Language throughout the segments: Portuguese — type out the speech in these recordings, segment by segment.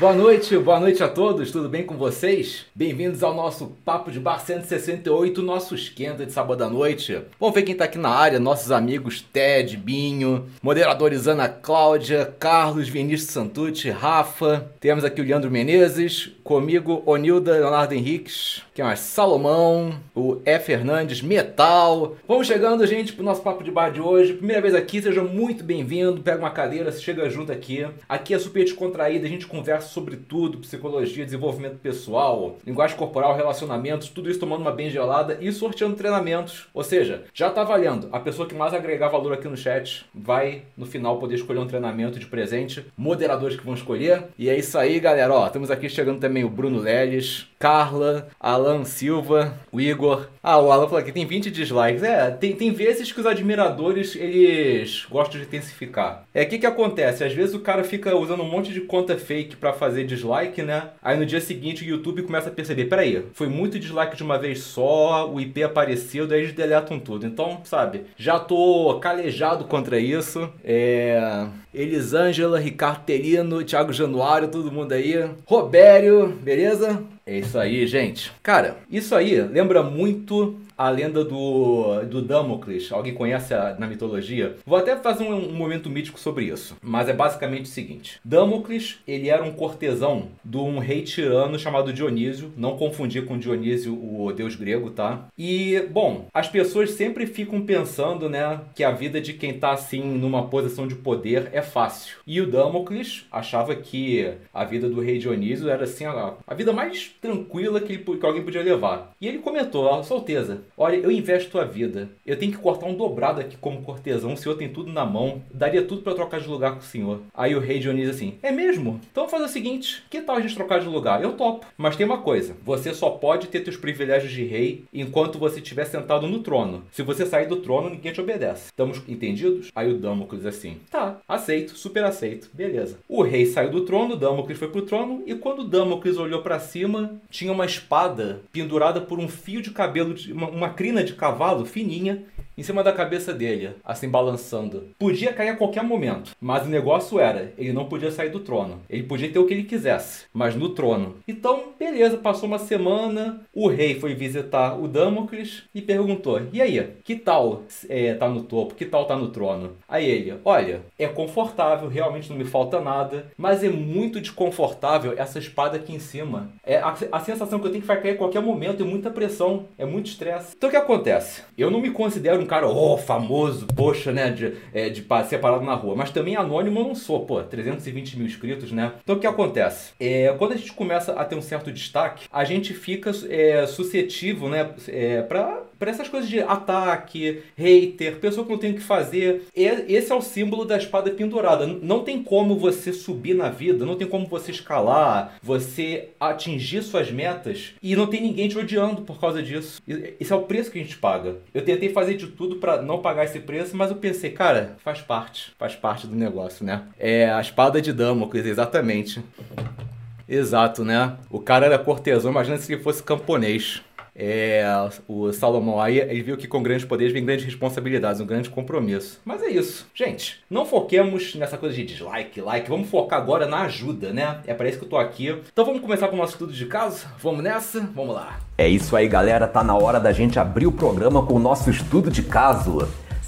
Boa noite, boa noite a todos, tudo bem com vocês? Bem-vindos ao nosso Papo de Bar 168, nosso esquenta de sábado à noite. Vamos ver quem tá aqui na área, nossos amigos Ted, Binho, moderadores Ana Cláudia, Carlos, Vinícius Santucci, Rafa. Temos aqui o Leandro Menezes, comigo Onilda, Leonardo Henriques, quem mais? Salomão, o E. Fernandes, Metal. Vamos chegando, gente, pro nosso Papo de Bar de hoje. Primeira vez aqui, seja muito bem-vindo. Pega uma cadeira, chega junto aqui. Aqui é super descontraído, a gente conversa sobre tudo, psicologia, desenvolvimento pessoal, linguagem corporal, relacionamentos, tudo isso tomando uma bem gelada e sorteando treinamentos. Ou seja, já tá valendo. A pessoa que mais agregar valor aqui no chat vai no final poder escolher um treinamento de presente, moderadores que vão escolher. E é isso aí, galera. Ó, temos aqui chegando também o Bruno Leles, Carla, Alan Silva, o Igor. Ah, o Alan falou que tem 20 dislikes. É, tem, tem vezes que os admiradores, eles gostam de intensificar. É, o que que acontece? Às vezes o cara fica usando um monte de conta fake pra fazer dislike, né? Aí no dia seguinte o YouTube começa a perceber, peraí, foi muito dislike de uma vez só, o IP apareceu, daí eles deletam tudo. Então, sabe, já tô calejado contra isso. É... Elisângela, Ricardo Terino, Thiago Januário, todo mundo aí. Robério, beleza? É isso aí, gente. Cara, isso aí lembra muito a lenda do, do Damocles. Alguém conhece a- na mitologia? Vou até fazer um, um momento mítico sobre isso. Mas é basicamente o seguinte: Damocles, ele era um cortesão de um rei tirano chamado Dionísio. Não confundir com Dionísio, o deus grego, tá? E, bom, as pessoas sempre ficam pensando, né, que a vida de quem tá assim numa posição de poder é fácil. E o Damocles achava que a vida do rei Dionísio era assim a, a vida mais tranquila que, ele, que alguém podia levar. E ele comentou, ó, solteza, olha, eu investo a vida. Eu tenho que cortar um dobrado aqui como cortesão, o senhor tem tudo na mão. Daria tudo pra trocar de lugar com o senhor. Aí o rei Dionísio assim, é mesmo? Então fazer o seguinte, que tal a gente trocar de lugar? Eu topo. Mas tem uma coisa, você só pode ter teus privilégios de rei enquanto você estiver sentado no trono. Se você sair do trono, ninguém te obedece. Estamos entendidos? Aí o Damocles assim, tá, aceito, super aceito, beleza. O rei saiu do trono, Damocles foi pro trono, e quando Damocles olhou pra cima, tinha uma espada pendurada por um fio de cabelo, de, uma, uma crina de cavalo fininha, em cima da cabeça dele, assim balançando. Podia cair a qualquer momento, mas o negócio era, ele não podia sair do trono. Ele podia ter o que ele quisesse, mas no trono. Então, beleza, passou uma semana, o rei foi visitar o Damocles e perguntou: "E aí, que tal é, tá no topo? Que tal tá no trono?" Aí ele: "Olha, é confortável, realmente não me falta nada, mas é muito desconfortável essa espada aqui em cima. É a, a sensação que eu tenho que vai cair a qualquer momento, é muita pressão, é muito estresse. Então o que acontece? Eu não me considero um cara, oh, famoso, poxa, né, de, é, de ser parado na rua, mas também anônimo eu não sou, pô, 320 mil inscritos, né? Então o que acontece? É, quando a gente começa a ter um certo destaque, a gente fica é, suscetível, né, é, pra, pra essas coisas de ataque, hater, pessoa que não tem o que fazer. Esse é o símbolo da espada pendurada. Não tem como você subir na vida, não tem como você escalar, você atingir suas metas e não tem ninguém te odiando por causa disso. Esse é o preço que a gente paga. Eu tentei fazer de tudo pra não pagar esse preço, mas eu pensei, cara, faz parte, faz parte do negócio, né? É a espada de Damocles, exatamente. Exato, né? O cara era cortesão, imagina se ele fosse camponês. É, o Salomão aí, ele viu que com grandes poderes vem grandes responsabilidades, um grande compromisso. Mas é isso. Gente, não foquemos nessa coisa de dislike, like. Vamos focar agora na ajuda, né? É para isso que eu tô aqui. Então vamos começar com o nosso estudo de caso? Vamos nessa? Vamos lá. É isso aí, galera. Tá na hora da gente abrir o programa com o nosso estudo de caso.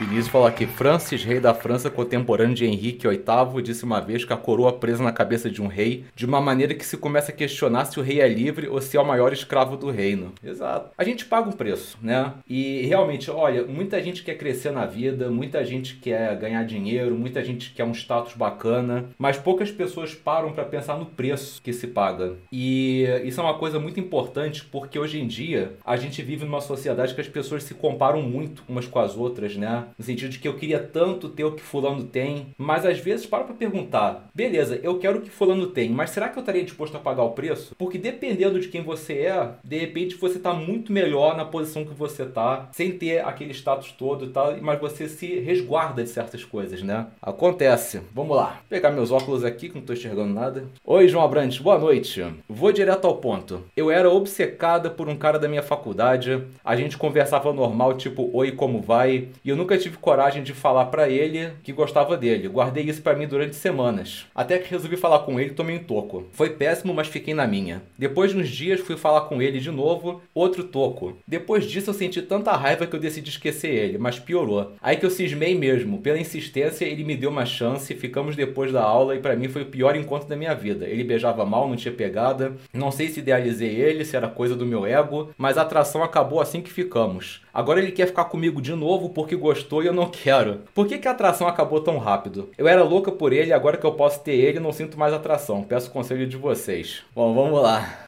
Vinícius falou aqui, Francis, rei da França, contemporâneo de Henrique VIII, disse uma vez que a coroa presa na cabeça de um rei, de uma maneira que se começa a questionar se o rei é livre ou se é o maior escravo do reino. Exato. A gente paga um preço, né? E realmente, olha, muita gente quer crescer na vida, muita gente quer ganhar dinheiro, muita gente quer um status bacana, mas poucas pessoas param para pensar no preço que se paga. E isso é uma coisa muito importante porque hoje em dia a gente vive numa sociedade que as pessoas se comparam muito umas com as outras, né? No sentido de que eu queria tanto ter o que fulano tem, mas às vezes para pra perguntar, beleza, eu quero o que fulano tem, mas será que eu estaria disposto a pagar o preço? Porque dependendo de quem você é, de repente você tá muito melhor na posição que você tá, sem ter aquele status todo e tal, mas você se resguarda de certas coisas, né? Acontece. Vamos lá. Vou pegar meus óculos aqui que não tô enxergando nada. Oi, João Abrantes, boa noite. Vou direto ao ponto. Eu era obcecada por um cara da minha faculdade, a gente conversava normal, tipo, oi, como vai? E eu nunca tive coragem de falar para ele que gostava dele. Guardei isso para mim durante semanas. Até que resolvi falar com ele e tomei um toco. Foi péssimo, mas fiquei na minha. Depois de uns dias fui falar com ele de novo, outro toco. Depois disso eu senti tanta raiva que eu decidi esquecer ele, mas piorou. Aí que eu cismei mesmo. Pela insistência, ele me deu uma chance, ficamos depois da aula e para mim foi o pior encontro da minha vida. Ele beijava mal, não tinha pegada. Não sei se idealizei ele, se era coisa do meu ego, mas a atração acabou assim que ficamos. Agora ele quer ficar comigo de novo porque gostou e eu não quero. Por que, que a atração acabou tão rápido? Eu era louca por ele, agora que eu posso ter ele, não sinto mais atração. Peço conselho de vocês. Bom, vamos lá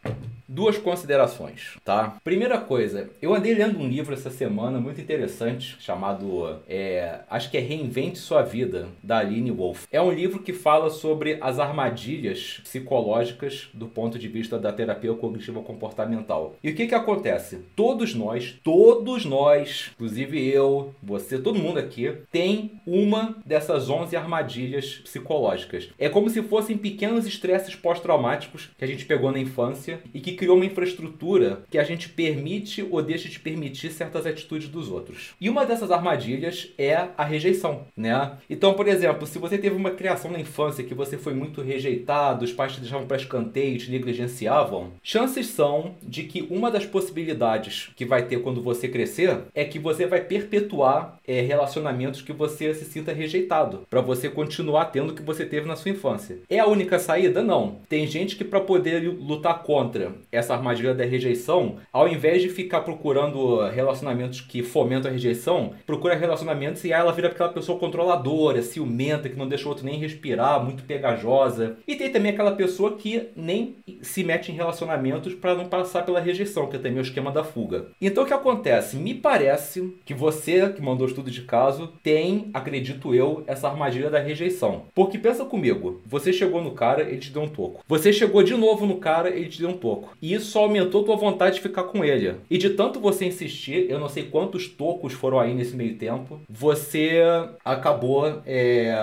duas considerações, tá? Primeira coisa, eu andei lendo um livro essa semana muito interessante chamado, é, acho que é Reinvente Sua Vida, da Aline Wolf. É um livro que fala sobre as armadilhas psicológicas do ponto de vista da terapia cognitiva comportamental. E o que que acontece? Todos nós, todos nós, inclusive eu, você, todo mundo aqui, tem uma dessas 11 armadilhas psicológicas. É como se fossem pequenos estresses pós-traumáticos que a gente pegou na infância e que criou uma infraestrutura que a gente permite ou deixa de permitir certas atitudes dos outros. E uma dessas armadilhas é a rejeição, né? Então, por exemplo, se você teve uma criação na infância que você foi muito rejeitado, os pais te deixavam para escanteio, te negligenciavam, chances são de que uma das possibilidades que vai ter quando você crescer é que você vai perpetuar é, relacionamentos que você se sinta rejeitado, para você continuar tendo o que você teve na sua infância. É a única saída? Não. Tem gente que para poder lutar contra essa armadilha da rejeição, ao invés de ficar procurando relacionamentos que fomentam a rejeição, procura relacionamentos e aí ela vira aquela pessoa controladora, ciumenta, que não deixa o outro nem respirar, muito pegajosa. E tem também aquela pessoa que nem se mete em relacionamentos para não passar pela rejeição, que é também o esquema da fuga. Então o que acontece? Me parece que você que mandou estudo de caso tem, acredito eu, essa armadilha da rejeição. Porque pensa comigo, você chegou no cara, ele te deu um toco. Você chegou de novo no cara, ele te deu um toco. E isso aumentou tua vontade de ficar com ele. E de tanto você insistir, eu não sei quantos tocos foram aí nesse meio tempo, você acabou. É...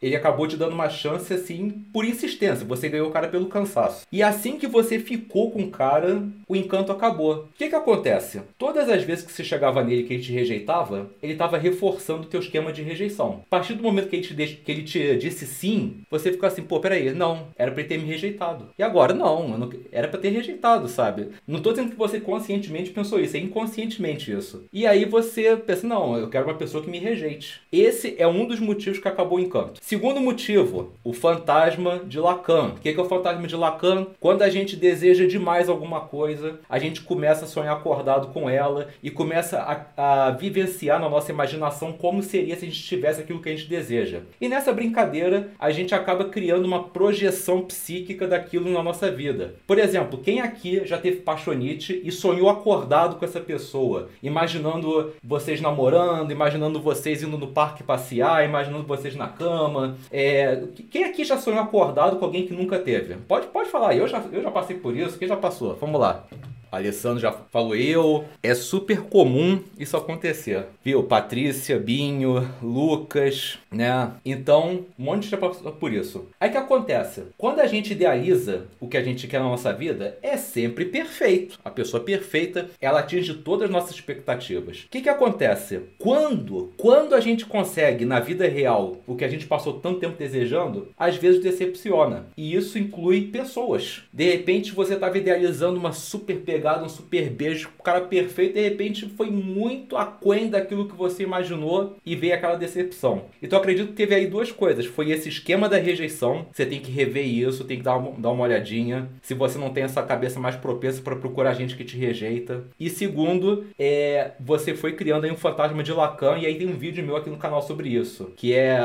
Ele acabou te dando uma chance assim por insistência. Você ganhou o cara pelo cansaço. E assim que você ficou com o cara, o encanto acabou. O que que acontece? Todas as vezes que você chegava nele que ele te rejeitava, ele estava reforçando o teu esquema de rejeição. A partir do momento que ele, te, que ele te disse sim, você ficou assim, pô, peraí, não, era pra ele ter me rejeitado. E agora, não, não era pra ter rejeitado rejeitado, sabe? Não tô dizendo que você conscientemente pensou isso, é inconscientemente isso. E aí você pensa, não, eu quero uma pessoa que me rejeite. Esse é um dos motivos que acabou o encanto. Segundo motivo, o fantasma de Lacan. O que é o fantasma de Lacan? Quando a gente deseja demais alguma coisa, a gente começa a sonhar acordado com ela e começa a, a vivenciar na nossa imaginação como seria se a gente tivesse aquilo que a gente deseja. E nessa brincadeira, a gente acaba criando uma projeção psíquica daquilo na nossa vida. Por exemplo, quem aqui já teve paixonite e sonhou acordado com essa pessoa? Imaginando vocês namorando, imaginando vocês indo no parque passear, imaginando vocês na cama. É... Quem aqui já sonhou acordado com alguém que nunca teve? Pode, pode falar, eu já, eu já passei por isso, quem já passou? Vamos lá. Alessandro já falou eu. É super comum isso acontecer. Viu? Patrícia, Binho, Lucas, né? Então, um monte de gente passou por isso. Aí que acontece? Quando a gente idealiza o que a gente quer na nossa vida, é sempre perfeito. A pessoa perfeita, ela atinge todas as nossas expectativas. O que que acontece? Quando, quando a gente consegue na vida real o que a gente passou tanto tempo desejando, às vezes decepciona. E isso inclui pessoas. De repente você estava idealizando uma super pegada, um super beijo, o cara perfeito, de repente foi muito aquém daquilo que você imaginou e veio aquela decepção. Então acredito que teve aí duas coisas. Foi esse esquema da rejeição, você tem que rever isso, tem que dar uma, dar uma olhadinha. Se você não tem essa cabeça mais propensa para procurar gente que te rejeita. E segundo, é, você foi criando aí um fantasma de Lacan, e aí tem um vídeo meu aqui no canal sobre isso. Que é.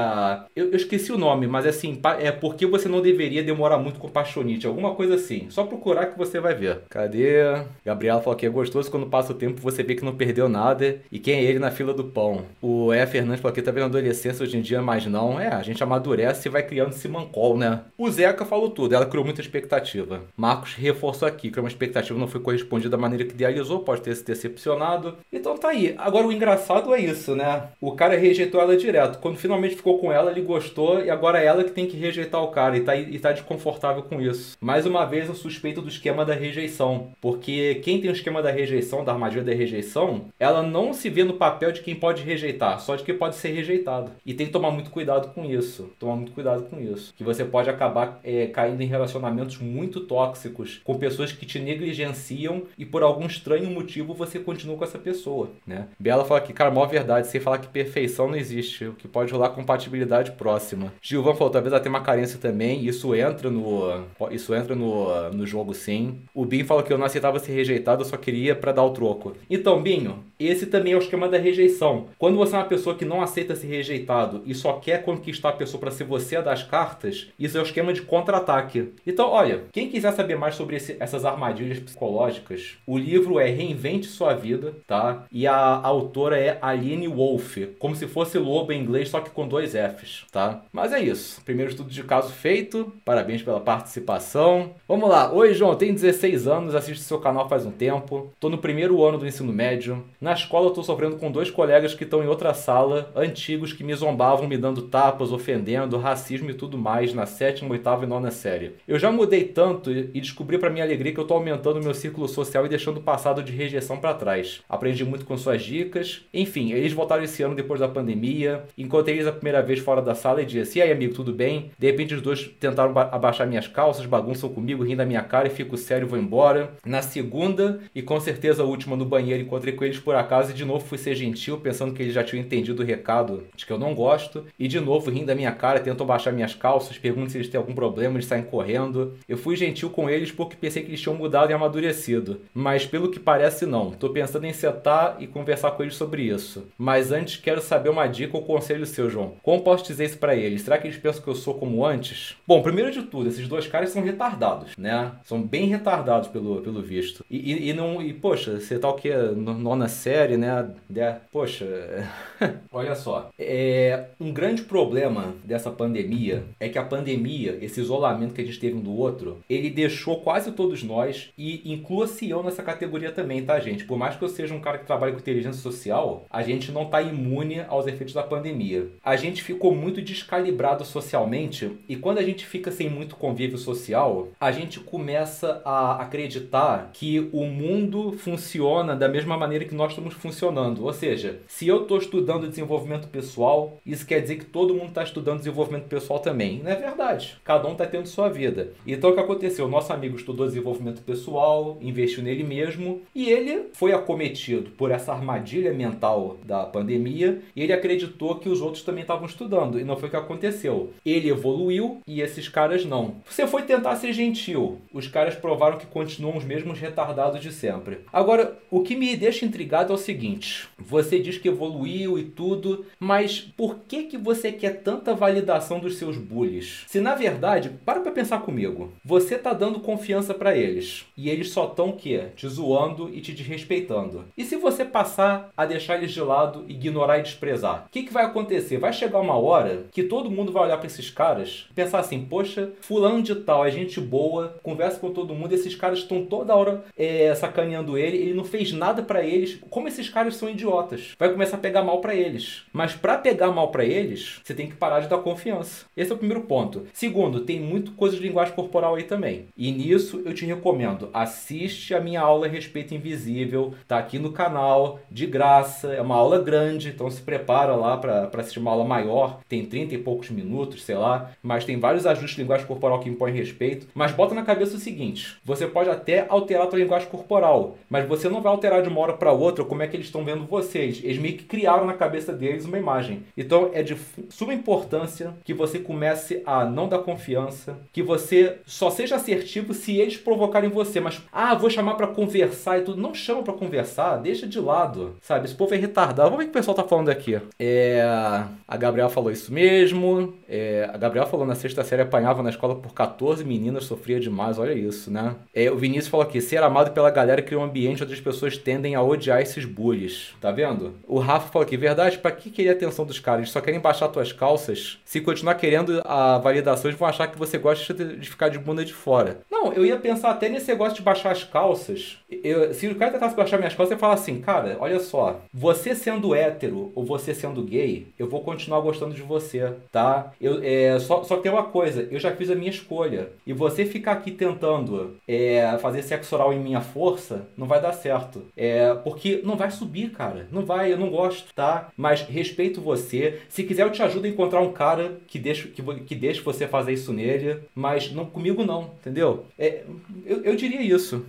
Eu, eu esqueci o nome, mas assim, é porque você não deveria demorar muito com paixonite, alguma coisa assim. Só procurar que você vai ver. Cadê? Gabriela falou que é gostoso quando passa o tempo você vê que não perdeu nada. E quem é ele na fila do pão? O E. Fernandes falou que tá vendo adolescência hoje em dia, mas não. É, a gente amadurece e vai criando esse mancol, né? O Zeca falou tudo, ela criou muita expectativa. Marcos reforçou aqui que uma expectativa não foi correspondida da maneira que idealizou, pode ter se decepcionado. Então tá aí. Agora o engraçado é isso, né? O cara rejeitou ela direto. Quando finalmente ficou com ela, ele gostou e agora é ela que tem que rejeitar o cara e tá, e tá desconfortável com isso. Mais uma vez eu suspeito do esquema da rejeição, porque quem tem o esquema da rejeição, da armadilha da rejeição, ela não se vê no papel de quem pode rejeitar, só de quem pode ser rejeitado. E tem que tomar muito cuidado com isso. Tomar muito cuidado com isso. Que você pode acabar é, caindo em relacionamentos muito tóxicos com pessoas que te negligenciam e por algum estranho motivo você continua com essa pessoa, né? Bela fala que, cara, maior verdade, sem falar que perfeição não existe, o que pode rolar compatibilidade próxima. Gilvan falou, talvez ela tenha uma carência também, isso entra no isso entra no, no jogo sim. O Bin falou que eu não aceitava ser rejeitado, eu só queria para dar o troco. Então, Binho, esse também é o esquema da rejeição. Quando você é uma pessoa que não aceita ser rejeitado e só quer conquistar a pessoa para ser você a das cartas, isso é o esquema de contra-ataque. Então, olha, quem quiser saber mais sobre esse, essas armadilhas psicológicas, o livro é Reinvente Sua Vida, tá? E a autora é Aline Wolf, como se fosse lobo em inglês, só que com dois Fs, tá? Mas é isso. Primeiro estudo de caso feito. Parabéns pela participação. Vamos lá. Oi, João. Tenho 16 anos, assisto seu canal faz um tempo. Tô no primeiro ano do ensino médio. Na escola eu tô sofrendo com dois colegas que estão em outra sala, antigos que me zombavam, me dando tapas, ofendendo, racismo e tudo mais na sétima, oitava e nona série. Eu já mudei tanto e descobri para minha alegria que eu tô aumentando meu círculo social e deixando o passado de rejeição para trás. Aprendi muito com suas dicas. Enfim, eles voltaram esse ano depois da pandemia. Encontrei eles a primeira vez fora da sala e disse: E aí, amigo, tudo bem? De repente, os dois tentaram abaixar minhas calças, bagunçam comigo, rindo da minha cara e fico sério vou embora. Na segunda, e com certeza a última no banheiro, encontrei com eles por acaso e de novo fui ser gentil, pensando que eles já tinham entendido o recado de que eu não gosto. E de novo, rindo da minha cara, tentam abaixar minhas calças, perguntam se eles têm algum problema, eles saem correndo. Eu fui gentil com eles porque pensei que eles tinham mudado e amadurecido. Mas pelo que parece, não. Tô pensando em sentar e conversar com eles sobre isso. Mas antes quero saber uma dica ou conselho seu, João. Como posso dizer isso para eles? Será que eles pensam que eu sou como antes? Bom, primeiro de tudo, esses dois caras são retardados, né? São bem retardados pelo, pelo visto. E, e, e não. E, poxa, você tá o que? Nona série, né? De, poxa. Olha só. É, um grande problema dessa pandemia é que a pandemia, esse isolamento que a gente teve um do outro, ele deixou quase todos nós, e inclua-se eu nessa categoria também, tá, gente? Por mais que eu seja um cara que trabalha com inteligência social, a gente não tá imune aos efeitos da pandemia. A gente ficou muito descalibrado socialmente, e quando a gente fica sem muito convívio social, a gente começa a acreditar que o mundo funciona da mesma maneira que nós estamos funcionando. Ou seja, se eu estou estudando desenvolvimento pessoal, isso quer dizer que todo mundo está estudando desenvolvimento pessoal também. Não é verdade. Cada um está tendo sua vida. Então o que aconteceu? Nosso amigo estudou desenvolvimento pessoal, investiu nele mesmo e ele foi acometido por essa armadilha mental da pandemia e ele acreditou que os outros também estavam estudando e não foi o que aconteceu. Ele evoluiu e esses caras não. Você foi tentar ser gentil. Os caras provaram que continuam os mesmos retardados de sempre. Agora, o que me deixa intrigado é o seguinte: você diz que evoluiu e tudo, mas por que que você quer tanta validação dos seus bullies? Se na verdade, para pra pensar comigo, você tá dando confiança para eles e eles só estão o quê? Te zoando e te desrespeitando. E se você passar a deixar eles de lado, ignorar e desprezar? O que, que vai acontecer? Vai chegar uma hora que todo mundo vai olhar para esses caras e pensar assim: poxa, fulano de tal é gente boa, conversa com todo mundo, esses caras estão toda hora fora é, sacaneando ele, ele não fez nada para eles. Como esses caras são idiotas, vai começar a pegar mal para eles. Mas para pegar mal para eles, você tem que parar de dar confiança. Esse é o primeiro ponto. Segundo, tem muito coisa de linguagem corporal aí também. E nisso eu te recomendo, assiste a minha aula Respeito Invisível, tá aqui no canal, de graça, é uma aula grande, então se prepara lá para assistir uma aula maior, tem 30 e poucos minutos, sei lá, mas tem vários ajustes de linguagem corporal que impõem respeito. Mas bota na cabeça o seguinte: você pode até alterar a tua linguagem corporal, mas você não vai alterar de uma hora para outra como é que eles estão vendo vocês. Eles meio que criaram na cabeça deles uma imagem. Então é de suma importância que você comece a não dar confiança, que você só seja assertivo se eles provocarem você. Mas, ah, vou chamar para conversar e tudo. Não chama para conversar, deixa de lado, sabe? Esse povo é retardado. Vamos ver o que o pessoal tá falando aqui. É, a Gabriela falou isso mesmo. É, a Gabriela falou na sexta série apanhava na escola por 14 meninas, sofria demais. Olha isso, né? É, o Vinícius falou aqui: ser amado pela galera cria um ambiente onde as pessoas tendem a odiar esses bullies. Tá vendo? O Rafa falou aqui: verdade, para que querer a atenção dos caras? Eles só querem baixar tuas calças. Se continuar querendo a validação, eles vão achar que você gosta de ficar de bunda de fora. Não, eu ia pensar até nesse negócio de baixar as calças. Eu, se o cara tentasse baixar minhas calças, eu ia falar assim: cara, olha só, você sendo hétero ou você sendo gay, eu vou continuar gostando de você, tá? Eu, é, só, só que tem uma coisa: eu já fiz a minha escolha. E você ficar aqui tentando é, fazer sexo em minha força, não vai dar certo. É, porque não vai subir, cara. Não vai, eu não gosto, tá? Mas respeito você. Se quiser, eu te ajudo a encontrar um cara que deixe, que, que deixe você fazer isso nele. Mas não comigo não, entendeu? É, eu, eu diria isso.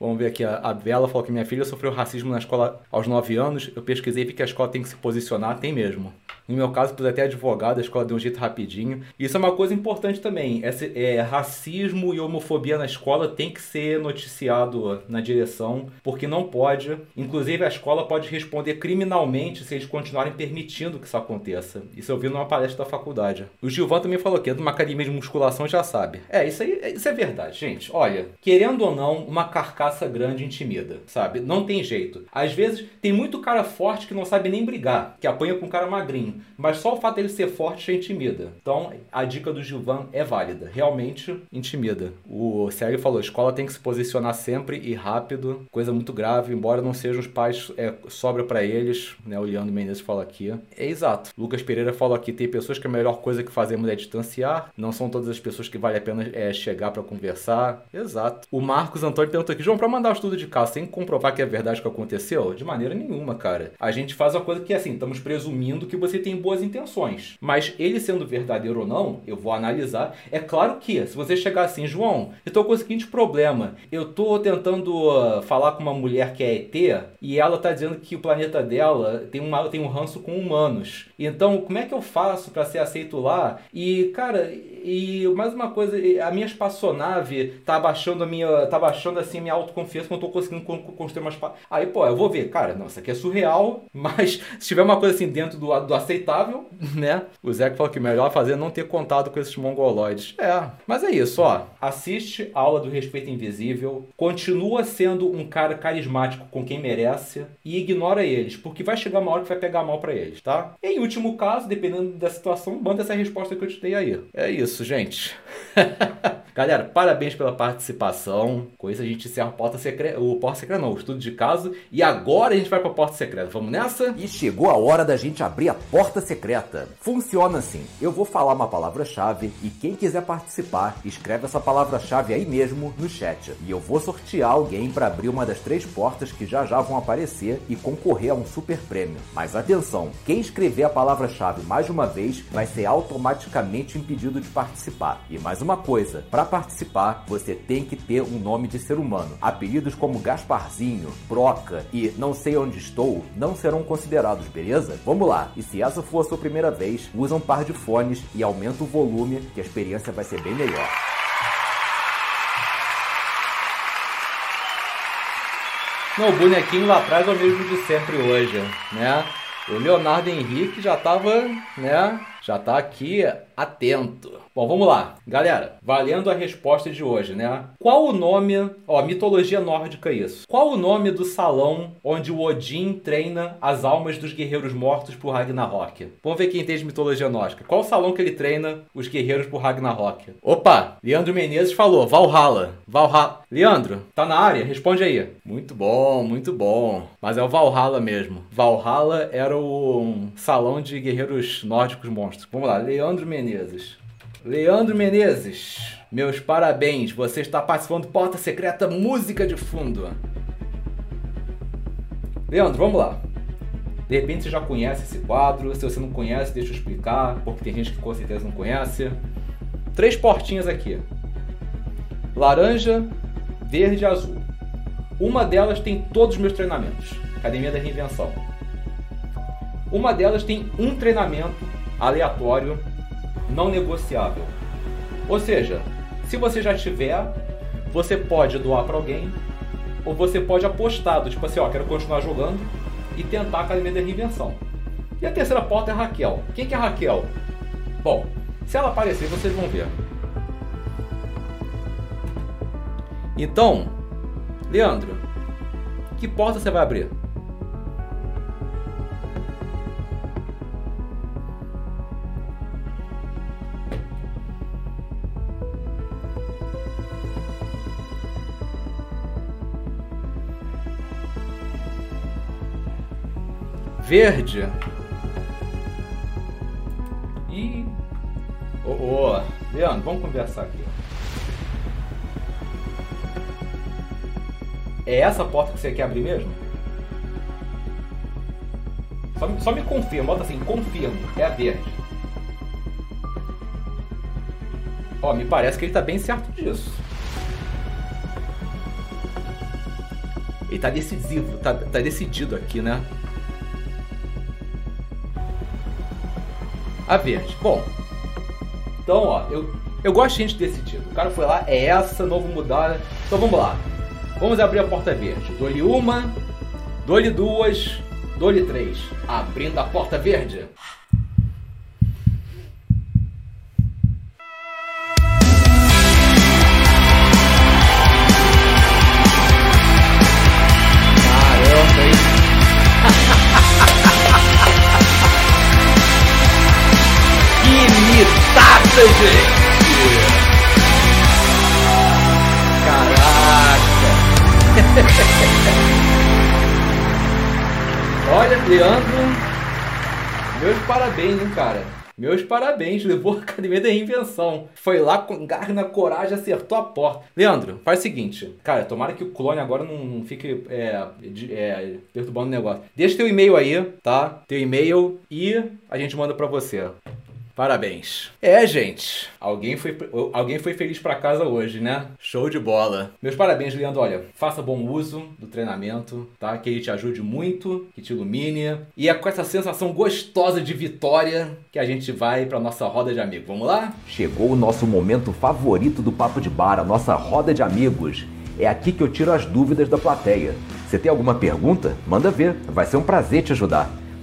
Vamos ver aqui, a Bela falou que minha filha sofreu racismo na escola aos 9 anos. Eu pesquisei e vi que a escola tem que se posicionar, tem mesmo. No meu caso, pus até advogado, a escola deu um jeito rapidinho. Isso é uma coisa importante também. Esse, é, racismo e homofobia na escola tem que ser noticiado na direção, porque não pode. Inclusive, a escola pode responder criminalmente se eles continuarem permitindo que isso aconteça. Isso eu vi numa palestra da faculdade. O Gilvan também falou que é de uma academia de musculação já sabe. É, isso aí isso é verdade, gente. Olha, querendo ou não, uma carcaça grande intimida, sabe? Não tem jeito. Às vezes, tem muito cara forte que não sabe nem brigar, que apanha com um cara magrinho. Mas só o fato dele ser forte já intimida. Então, a dica do Gilvan é válida. Realmente intimida. O Sérgio falou: a escola tem que se posicionar sempre e rápido. Coisa muito grave, embora não sejam os pais, é, sobra para eles. Né? O Leandro Menezes fala aqui. É exato. Lucas Pereira falou aqui: tem pessoas que a melhor coisa que fazemos é distanciar. Não são todas as pessoas que vale a pena é, chegar para conversar. Exato. O Marcos Antônio perguntou aqui: João, para mandar o estudo de casa, sem comprovar que é verdade que aconteceu? De maneira nenhuma, cara. A gente faz uma coisa que assim: estamos presumindo que você tem tem boas intenções. Mas ele sendo verdadeiro ou não, eu vou analisar. É claro que, se você chegar assim, João, eu tô com o seguinte problema. Eu tô tentando uh, falar com uma mulher que é ET e ela tá dizendo que o planeta dela tem, uma, tem um ranço com humanos. Então, como é que eu faço para ser aceito lá? E, cara, e mais uma coisa, a minha espaçonave tá baixando a minha. tá baixando assim a minha autoconfiança, não tô conseguindo construir espaçonave. Aí, pô, eu vou ver, cara, não, isso aqui é surreal, mas se tiver uma coisa assim dentro do, do aceitável, né? O Zé falou que melhor fazer é não ter contato com esses mongoloides. É, mas é isso, ó. Assiste a aula do Respeito Invisível, continua sendo um cara carismático com quem merece e ignora eles, porque vai chegar uma hora que vai pegar mal para eles, tá? Em último caso, dependendo da situação, manda essa resposta que eu te dei aí. É isso, gente. Galera, parabéns pela participação. Com isso a gente encerra a porta secreta. O porta secreta não, o estudo de caso. E agora a gente vai pra porta secreta. Vamos nessa? E chegou a hora da gente abrir a porta secreta. Funciona assim: eu vou falar uma palavra-chave e quem quiser participar, escreve essa palavra-chave aí mesmo no chat. E eu vou sortear alguém para abrir uma das três portas que já já vão aparecer e concorrer a um super prêmio. Mas atenção, quem escrever a palavra-chave mais uma vez vai ser automaticamente impedido de participar. E mais uma coisa, para participar, você tem que ter um nome de ser humano. Apelidos como Gasparzinho, Broca e Não Sei Onde Estou não serão considerados, beleza? Vamos lá! E se essa for a sua primeira vez, usa um par de fones e aumenta o volume, que a experiência vai ser bem melhor. Não, o bonequinho lá atrás é o mesmo de sempre hoje, né? O Leonardo Henrique já tava, né? Já tá aqui atento. Bom, vamos lá. Galera, valendo a resposta de hoje, né? Qual o nome, ó, mitologia nórdica isso. Qual o nome do salão onde o Odin treina as almas dos guerreiros mortos por Ragnarok? Vamos ver quem entende mitologia nórdica. Qual o salão que ele treina os guerreiros por Ragnarok? Opa, Leandro Menezes falou, Valhalla. Valhalla. Leandro, tá na área? Responde aí. Muito bom, muito bom. Mas é o Valhalla mesmo. Valhalla era o um salão de guerreiros nórdicos monstros. Vamos lá, Leandro Menezes. Leandro Menezes, meus parabéns, você está participando do Porta Secreta Música de Fundo. Leandro, vamos lá. De repente você já conhece esse quadro, se você não conhece, deixa eu explicar, porque tem gente que com certeza não conhece. Três portinhas aqui: laranja, verde e azul. Uma delas tem todos os meus treinamentos, Academia da Reinvenção. Uma delas tem um treinamento aleatório não negociável. Ou seja, se você já tiver, você pode doar para alguém ou você pode apostar, do tipo assim, ó, quero continuar jogando e tentar a Academia da Reinvenção. E a terceira porta é a Raquel. Quem que é a Raquel? Bom, se ela aparecer, vocês vão ver. Então, Leandro, que porta você vai abrir? Verde. E. Ô, oh, oh. Leandro, vamos conversar aqui. É essa porta que você quer abrir mesmo? Só, só me confirma, bota assim, confirmo. É a verde. Ó, me parece que ele tá bem certo disso. Ele tá decisivo, tá, tá decidido aqui, né? A verde. Bom, então, ó, eu, eu gosto de gente decidido. O cara foi lá, é essa, não vou mudar. Então vamos lá. Vamos abrir a porta verde. Dou-lhe uma, dou-lhe duas, dou-lhe três. Abrindo a porta verde. Gente! Caraca! Olha, Leandro, meus parabéns, hein, cara. Meus parabéns, levou a Academia da Reinvenção. Foi lá com garra na coragem, acertou a porta. Leandro, faz o seguinte. Cara, tomara que o clone agora não, não fique é, é, perturbando o negócio. Deixa teu e-mail aí, tá? Teu e-mail e a gente manda pra você. Parabéns. É, gente. Alguém foi, alguém foi feliz para casa hoje, né? Show de bola. Meus parabéns, Leandro. Olha, faça bom uso do treinamento, tá? Que ele te ajude muito, que te ilumine. E é com essa sensação gostosa de vitória que a gente vai para nossa roda de amigos. Vamos lá? Chegou o nosso momento favorito do Papo de Bar, a nossa roda de amigos. É aqui que eu tiro as dúvidas da plateia. Você tem alguma pergunta? Manda ver. Vai ser um prazer te ajudar.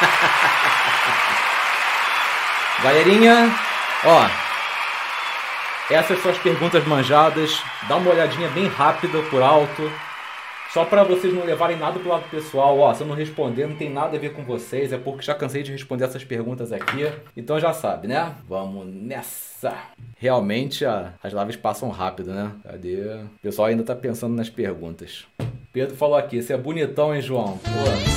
Galerinha, ó, essas são as perguntas manjadas. Dá uma olhadinha bem rápida por alto. Só para vocês não levarem nada pro lado pessoal, ó, se eu não responder, não tem nada a ver com vocês, é porque já cansei de responder essas perguntas aqui. Então já sabe, né? Vamos nessa! Realmente a, as lives passam rápido, né? Cadê? O pessoal ainda tá pensando nas perguntas. Pedro falou aqui, você é bonitão, hein, João? Pô.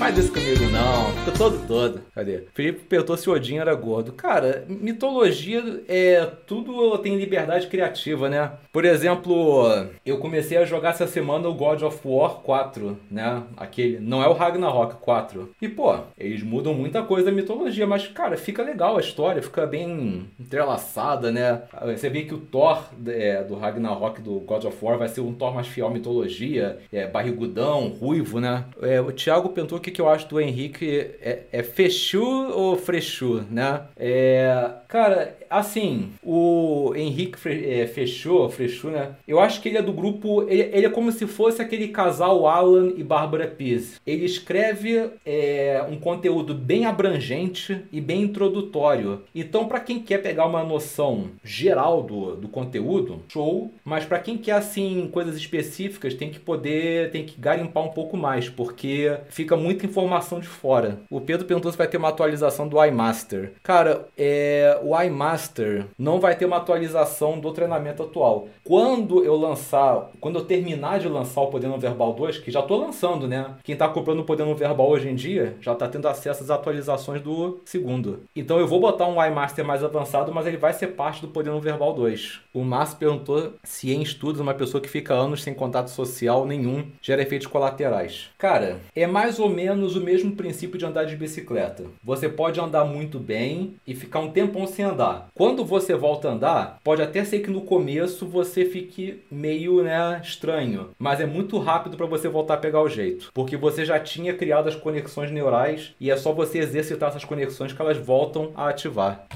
Faz isso comigo não. Fica todo todo. Cadê? Felipe perguntou se Odin era gordo. Cara, mitologia é tudo tem liberdade criativa, né? Por exemplo, eu comecei a jogar essa semana o God of War 4, né? Aquele, não é o Ragnarok 4. E pô, eles mudam muita coisa da mitologia, mas cara, fica legal a história, fica bem entrelaçada, né? Você vê que o Thor é, do Ragnarok do God of War vai ser um Thor mais fiel à mitologia, é barrigudão, ruivo, né? É, o Thiago perguntou o que, que eu acho do Henrique. É, é Fechu ou Frechu, né? É, cara, assim, o Henrique Fre é, Frechu, né? Eu acho que ele é do grupo. Ele, ele, é como se fosse aquele casal Alan e Bárbara Pise. Ele escreve é, um conteúdo bem abrangente e bem introdutório. Então, para quem quer pegar uma noção geral do, do conteúdo, show. Mas para quem quer, assim, coisas específicas, tem que poder, tem que garimpar um pouco mais, porque fica muita informação de fora. O Pedro perguntou se vai ter uma atualização do iMaster. Cara, é, o iMaster não vai ter uma atualização do treinamento atual. Quando eu lançar, quando eu terminar de lançar o Poder Não Verbal 2, que já tô lançando, né? Quem tá comprando o Poder Não Verbal hoje em dia já tá tendo acesso às atualizações do segundo. Então eu vou botar um iMaster mais avançado, mas ele vai ser parte do Poder Não Verbal 2. O Márcio perguntou se em estudos uma pessoa que fica anos sem contato social nenhum gera efeitos colaterais. Cara, é mais ou menos o mesmo princípio de andar de bicicleta. Você pode andar muito bem e ficar um tempão sem andar. Quando você volta a andar, pode até ser que no começo você fique meio né, estranho, mas é muito rápido para você voltar a pegar o jeito, porque você já tinha criado as conexões neurais e é só você exercitar essas conexões que elas voltam a ativar.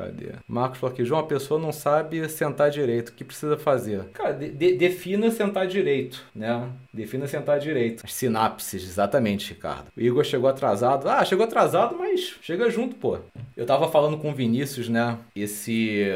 Cadê? Marcos falou aqui, João, a pessoa não sabe sentar direito. O que precisa fazer? Cara, de, de, defina sentar direito, né? Defina sentar direito. As sinapses, exatamente, Ricardo. O Igor chegou atrasado. Ah, chegou atrasado, mas chega junto, pô. Eu tava falando com o Vinícius, né? Esse.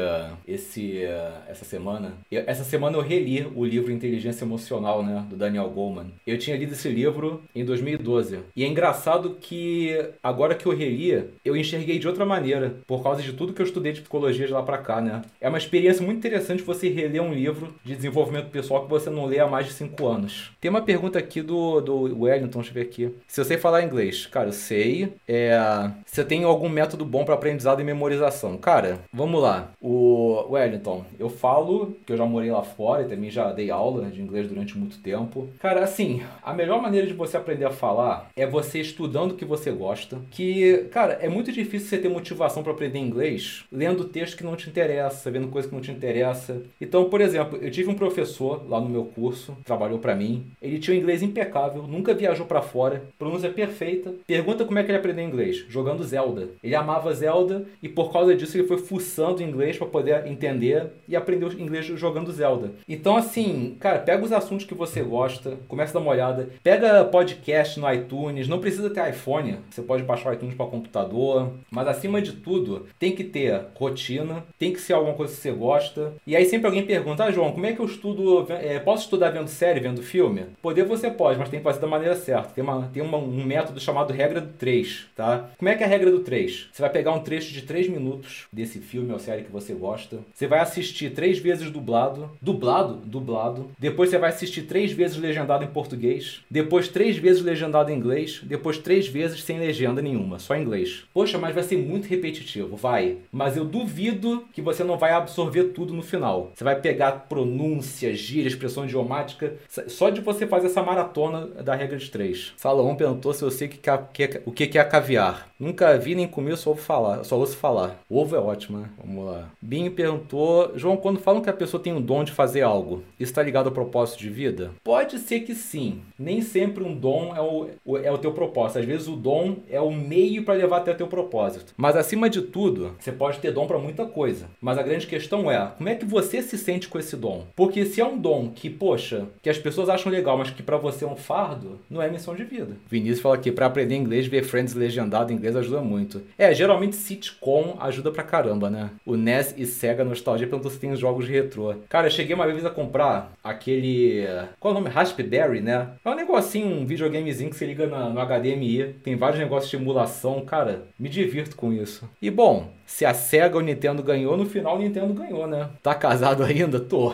Esse. Essa semana. Essa semana eu reli o livro Inteligência Emocional, né? Do Daniel Goleman. Eu tinha lido esse livro em 2012. E é engraçado que agora que eu reli, eu enxerguei de outra maneira. Por causa de tudo que eu estudei de psicologia de lá pra cá, né? É uma experiência muito interessante você reler um livro de desenvolvimento pessoal que você não lê há mais de 5 anos. Tem uma pergunta aqui do, do Wellington, deixa eu ver aqui. Se eu sei falar inglês, cara, eu sei. É, você tem algum método bom para aprendizado e memorização? Cara, vamos lá. O Wellington, eu falo que eu já morei lá fora e também já dei aula de inglês durante muito tempo. Cara, assim, a melhor maneira de você aprender a falar é você estudando o que você gosta. Que, cara, é muito difícil você ter motivação para aprender inglês lendo texto que não te interessa, vendo coisa que não te interessa. Então, por exemplo, eu tive um professor lá no meu curso, trabalhou para mim. Ele tinha um inglês impecável, nunca viajou para fora, pronúncia perfeita. Pergunta como é que ele aprendeu inglês? Jogando Zelda. Ele amava Zelda e por causa disso ele foi fuçando inglês para poder entender e aprendeu inglês jogando Zelda. Então, assim, cara, pega os assuntos que você gosta, começa a dar uma olhada, pega podcast no iTunes, não precisa ter iPhone, você pode baixar o iTunes para computador, mas acima de tudo, tem que ter rotina, tem que ser alguma coisa que você gosta. E aí sempre alguém pergunta: "Ah, João, como é que eu estudo, é, posso estudar vendo série, vendo filme?" Poder você pode, mas tem que fazer da maneira certa. Tem, uma, tem uma, um método chamado regra do 3, tá? Como é que é a regra do 3? Você vai pegar um trecho de 3 minutos desse filme ou série que você gosta. Você vai assistir três vezes dublado. Dublado? Dublado. Depois você vai assistir três vezes legendado em português. Depois três vezes legendado em inglês. Depois três vezes sem legenda nenhuma, só em inglês. Poxa, mas vai ser muito repetitivo. Vai. Mas eu duvido que você não vai absorver tudo no final. Você vai pegar pronúncia, gíria, expressão idiomática. Só de você fazer essa maratona da regra de três. Salomão perguntou se eu sei que, que, o que é caviar. Nunca vi nem comi, só ouço falar. Só ouço falar. Ovo é ótimo, né? Vamos lá. Binho perguntou: João, quando falam que a pessoa tem um dom de fazer algo, isso está ligado ao propósito de vida? Pode ser que sim. Nem sempre um dom é o, é o teu propósito. Às vezes o dom é o meio para levar até o teu propósito. Mas acima de tudo, você pode ter dom para muita coisa. Mas a grande questão é: como é que você se sente com esse dom? Porque se é um dom que, poxa, que as pessoas acham legal, mas que para você é um fardo, não é missão de vida. Vinícius fala aqui: para aprender inglês, ver Friends legendado em inglês ajuda muito. É, geralmente sitcom ajuda pra caramba, né? O NES e Sega Nostalgia perguntou se tem os jogos retrô. Cara, eu cheguei uma vez a comprar aquele. Qual é o nome? Raspberry, né? É um negocinho, um videogamezinho que você liga no HDMI. Tem vários negócios de emulação. Cara, me divirto com isso. E bom, se a SEGA ou Nintendo ganhou, no final o Nintendo ganhou, né? Tá casado ainda? Tô.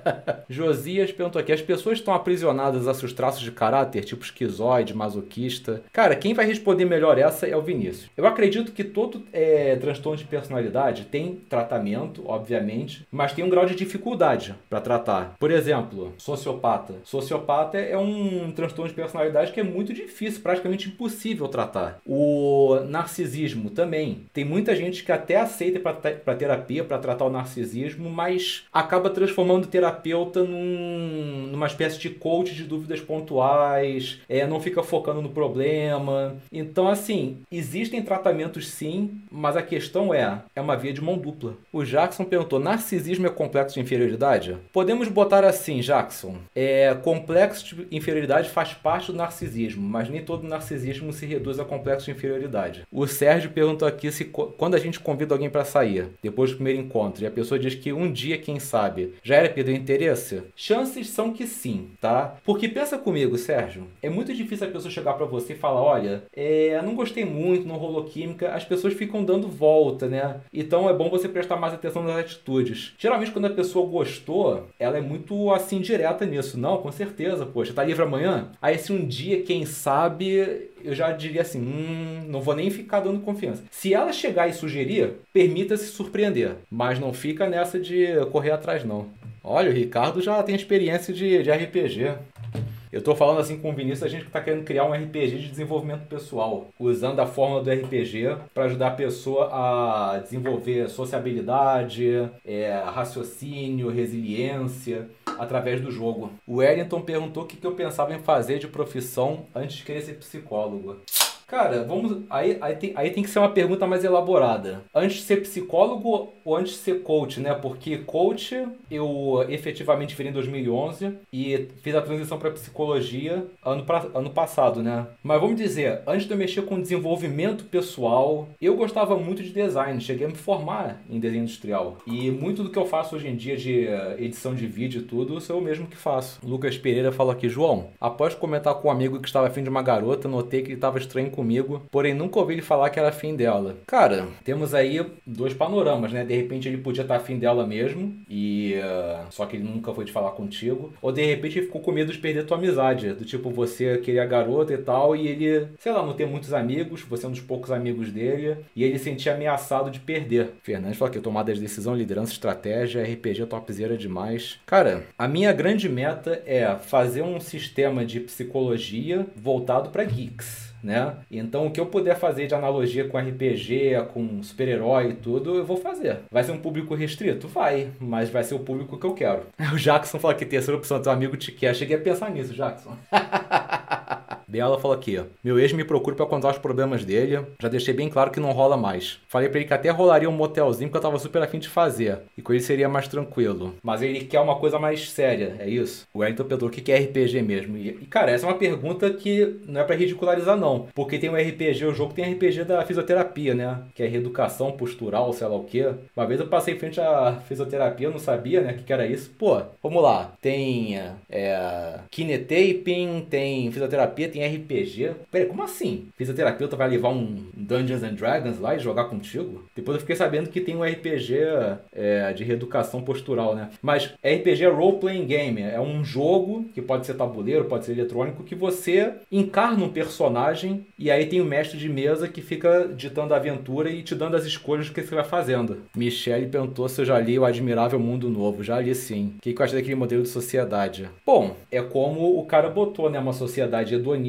Josias perguntou aqui: as pessoas estão aprisionadas a seus traços de caráter, tipo esquizoide, masoquista? Cara, quem vai responder melhor essa é o Vinícius. Eu acredito que todo é, transtorno de personalidade tem tratamento, obviamente, mas tem um grau de dificuldade para tratar. Por exemplo, sociopata. Sociopata é um transtorno de personalidade que é muito difícil, praticamente impossível tratar. O narcisismo também. Tem muita gente que até aceita para terapia, para tratar o narcisismo, mas acaba transformando o terapeuta num, numa espécie de coach de dúvidas pontuais, é, não fica focando no problema. Então, assim, existem tratamentos sim, mas a questão é, é uma via de mão dupla. O Jackson perguntou, narcisismo é complexo de inferioridade? Podemos botar assim, Jackson, é, complexo de inferioridade faz parte do narcisismo, mas nem todo narcisismo se reduz a complexo de inferioridade. O Sérgio perguntou aqui se quando a gente gente convida alguém para sair, depois do primeiro encontro, e a pessoa diz que um dia, quem sabe, já era perder interesse, chances são que sim, tá? Porque pensa comigo, Sérgio, é muito difícil a pessoa chegar para você e falar, olha, é, não gostei muito, não rolou química, as pessoas ficam dando volta, né? Então é bom você prestar mais atenção nas atitudes. Geralmente quando a pessoa gostou, ela é muito assim direta nisso. Não, com certeza, poxa, tá livre amanhã? Aí se um dia, quem sabe, eu já diria assim, hum, não vou nem ficar dando confiança. Se ela chegar e sugerir, permita-se surpreender, mas não fica nessa de correr atrás não. Olha, o Ricardo já tem experiência de, de RPG. Eu estou falando assim com o Vinícius, a gente está querendo criar um RPG de desenvolvimento pessoal, usando a fórmula do RPG para ajudar a pessoa a desenvolver sociabilidade, é, raciocínio, resiliência através do jogo. O Wellington perguntou o que, que eu pensava em fazer de profissão antes de querer ser psicólogo. Cara, vamos. Aí, aí, tem, aí tem que ser uma pergunta mais elaborada. Antes de ser psicólogo ou antes de ser coach, né? Porque coach eu efetivamente virei em 2011 e fiz a transição para psicologia ano, pra, ano passado, né? Mas vamos dizer, antes de eu mexer com desenvolvimento pessoal, eu gostava muito de design. Cheguei a me formar em desenho industrial. E muito do que eu faço hoje em dia de edição de vídeo e tudo, sou eu mesmo que faço. Lucas Pereira falou aqui, João, após comentar com um amigo que estava afim de uma garota, notei que ele estava estranho comigo, porém nunca ouvi ele falar que era afim dela. Cara, temos aí dois panoramas, né? De repente ele podia estar afim dela mesmo, e uh, só que ele nunca foi de falar contigo. Ou de repente ele ficou com medo de perder tua amizade. Do tipo, você queria a garota e tal, e ele, sei lá, não tem muitos amigos, você é um dos poucos amigos dele, e ele sentia ameaçado de perder. Fernandes falou que tomada de decisão, liderança, estratégia, RPG topzera demais. Cara, a minha grande meta é fazer um sistema de psicologia voltado para geeks né? Então o que eu puder fazer de analogia com RPG, com super-herói e tudo, eu vou fazer. Vai ser um público restrito? Vai, mas vai ser o público que eu quero. O Jackson falou que terceira opção, teu amigo te quer. Cheguei a pensar nisso, Jackson. Bela falou aqui, ó. Meu ex me procura para contar os problemas dele. Já deixei bem claro que não rola mais. Falei para ele que até rolaria um motelzinho que eu tava super afim de fazer. E com ele seria mais tranquilo. Mas ele quer uma coisa mais séria, é isso? O Wellington perguntou o que é RPG mesmo. E, cara, essa é uma pergunta que não é para ridicularizar, não. Porque tem um RPG, o jogo tem RPG da fisioterapia, né? Que é reeducação postural, sei lá o quê. Uma vez eu passei em frente à fisioterapia, eu não sabia, né? O que, que era isso. Pô, vamos lá. Tem é, kinetaping, tem fisioterapia, tem tem RPG. Pera, como assim? Fisioterapeuta vai levar um Dungeons and Dragons lá e jogar contigo? Depois eu fiquei sabendo que tem um RPG é, de reeducação postural, né? Mas RPG é Role Playing Game. É um jogo que pode ser tabuleiro, pode ser eletrônico, que você encarna um personagem e aí tem o mestre de mesa que fica ditando a aventura e te dando as escolhas que você vai fazendo. Michelle perguntou se eu já li o Admirável Mundo Novo. Já li sim. O que eu acho daquele modelo de sociedade? Bom, é como o cara botou, né? Uma sociedade hedonista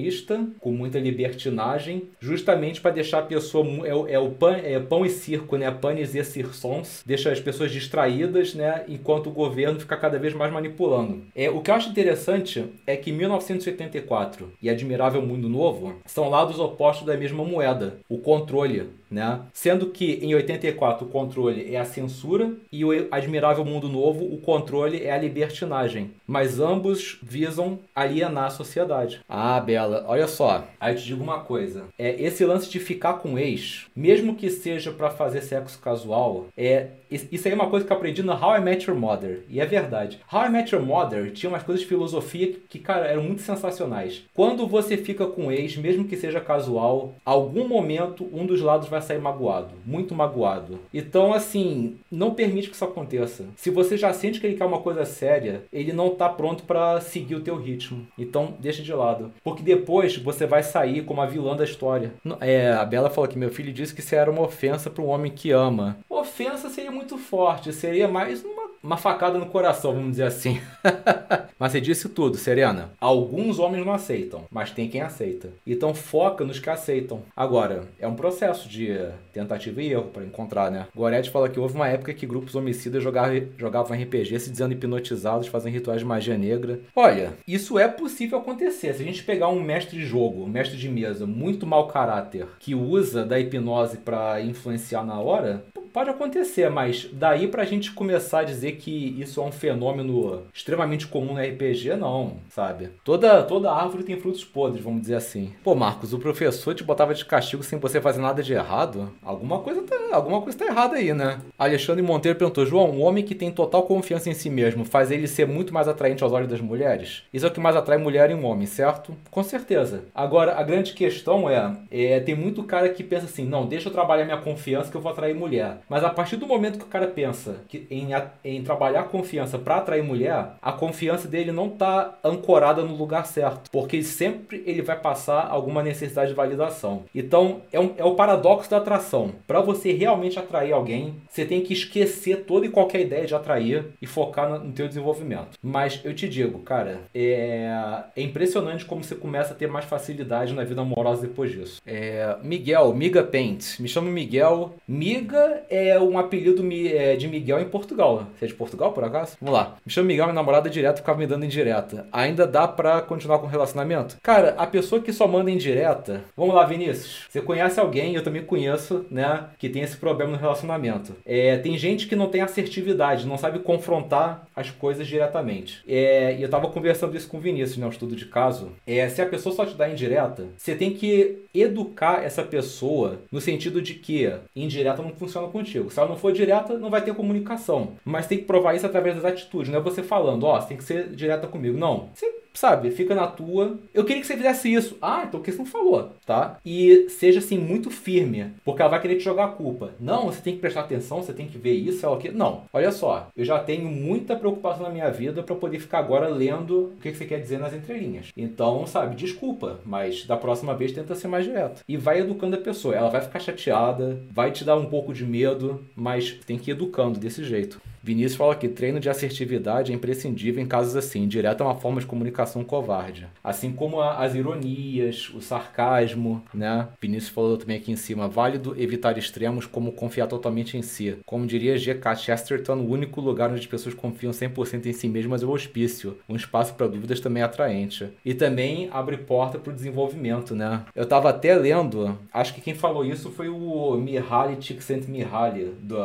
com muita libertinagem, justamente para deixar a pessoa. É, é o pan, é pão e circo, né? Panes e circons, deixa as pessoas distraídas, né? Enquanto o governo fica cada vez mais manipulando. É, o que eu acho interessante é que 1984 e Admirável Mundo Novo são lados opostos da mesma moeda, o controle né? Sendo que em 84 o controle é a censura e o Admirável Mundo Novo o controle é a libertinagem. Mas ambos visam alienar a sociedade. Ah, Bela, Olha só, aí te digo uma coisa. É, esse lance de ficar com ex, mesmo que seja para fazer sexo casual, é isso aí é uma coisa que eu aprendi no How I Met Your Mother. E é verdade. How I Met Your Mother tinha umas coisas de filosofia que, cara, eram muito sensacionais. Quando você fica com ex, mesmo que seja casual, algum momento um dos lados vai sair magoado. Muito magoado. Então, assim, não permite que isso aconteça. Se você já sente que ele quer uma coisa séria, ele não tá pronto para seguir o teu ritmo. Então, deixa de lado. Porque depois você vai sair como a vilã da história. É, a Bela falou que meu filho disse que isso era uma ofensa para um homem que ama. Ofensa seria muito forte, seria mais uma facada no coração, vamos dizer assim. mas você disse tudo, Serena. Alguns homens não aceitam, mas tem quem aceita. Então foca nos que aceitam. Agora, é um processo de tentativa e erro para encontrar, né? Goretti fala que houve uma época que grupos homicidas jogavam, RPG se dizendo hipnotizados, fazendo rituais de magia negra. Olha, isso é possível acontecer. Se a gente pegar um mestre de jogo, um mestre de mesa, muito mau caráter, que usa da hipnose para influenciar na hora, pode acontecer, mas daí pra gente começar a dizer que isso é um fenômeno extremamente comum no RPG, não, sabe? Toda, toda árvore tem frutos podres, vamos dizer assim. Pô, Marcos, o professor te botava de castigo sem você fazer nada de errado? Alguma coisa tá, alguma coisa tá errada aí, né? Alexandre Monteiro perguntou: João, um homem que tem total confiança em si mesmo faz ele ser muito mais atraente aos olhos das mulheres? Isso é o que mais atrai mulher em um homem, certo? Com certeza. Agora, a grande questão é, é tem muito cara que pensa assim: não, deixa eu trabalhar minha confiança que eu vou atrair mulher. Mas a partir do momento que o cara pensa que em, em trabalhar confiança para atrair mulher, a confiança dele não tá ancorada no lugar certo, porque sempre ele vai passar alguma necessidade de validação. Então é, um, é o paradoxo da atração. Para você realmente atrair alguém, você tem que esquecer toda e qualquer ideia de atrair e focar no, no teu desenvolvimento. Mas eu te digo, cara, é, é impressionante como você começa a ter mais facilidade na vida amorosa depois disso. É, Miguel, Miga Paint. Me chamo Miguel. Miga é um apelido é, de Miguel em Portugal. Você de Portugal, por acaso? Vamos lá. Me chamo Miguel, minha namorada direto ficava me dando indireta. Ainda dá pra continuar com o relacionamento? Cara, a pessoa que só manda indireta. Vamos lá, Vinícius. Você conhece alguém, eu também conheço, né? Que tem esse problema no relacionamento. É, tem gente que não tem assertividade, não sabe confrontar as coisas diretamente. É, e eu tava conversando isso com o Vinícius, né? Um estudo de caso. É, se a pessoa só te dá indireta, você tem que educar essa pessoa no sentido de que indireta não funciona contigo. Se ela não for direta, não vai ter comunicação. Mas tem que provar isso através das atitudes. Não é você falando, ó, oh, você tem que ser direta comigo. Não. Você sabe, fica na tua. Eu queria que você fizesse isso. Ah, então o que você não falou, tá? E seja assim muito firme, porque ela vai querer te jogar a culpa. Não, você tem que prestar atenção, você tem que ver isso, ela que não. Olha só, eu já tenho muita preocupação na minha vida para poder ficar agora lendo o que você quer dizer nas entrelinhas. Então, sabe, desculpa, mas da próxima vez tenta ser mais direto. E vai educando a pessoa. Ela vai ficar chateada, vai te dar um pouco de medo, mas tem que ir educando desse jeito. Vinícius fala que treino de assertividade é imprescindível em casos assim. Direto é uma forma de comunicação covarde. Assim como as ironias, o sarcasmo, né? Vinícius falou também aqui em cima. Válido evitar extremos como confiar totalmente em si. Como diria G.K. Chesterton, o único lugar onde as pessoas confiam 100% em si mesmas é o hospício. Um espaço para dúvidas também é atraente. E também abre porta para o desenvolvimento, né? Eu tava até lendo, acho que quem falou isso foi o Mihaly Csikszentmihalyi, do,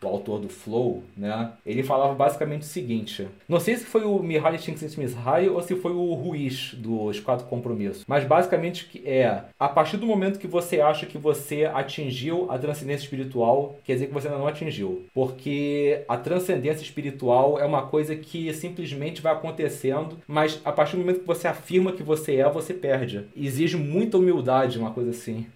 do autor do Flow, né? Ele falava basicamente o seguinte: não sei se foi o Mihaly Csikszentmihalyi ou se foi o Ruiz dos Quatro Compromissos, mas basicamente é a partir do momento que você acha que você atingiu a transcendência espiritual, quer dizer que você ainda não atingiu, porque a transcendência espiritual é uma coisa que simplesmente vai acontecendo, mas a partir do momento que você afirma que você é, você perde. Exige muita humildade, uma coisa assim.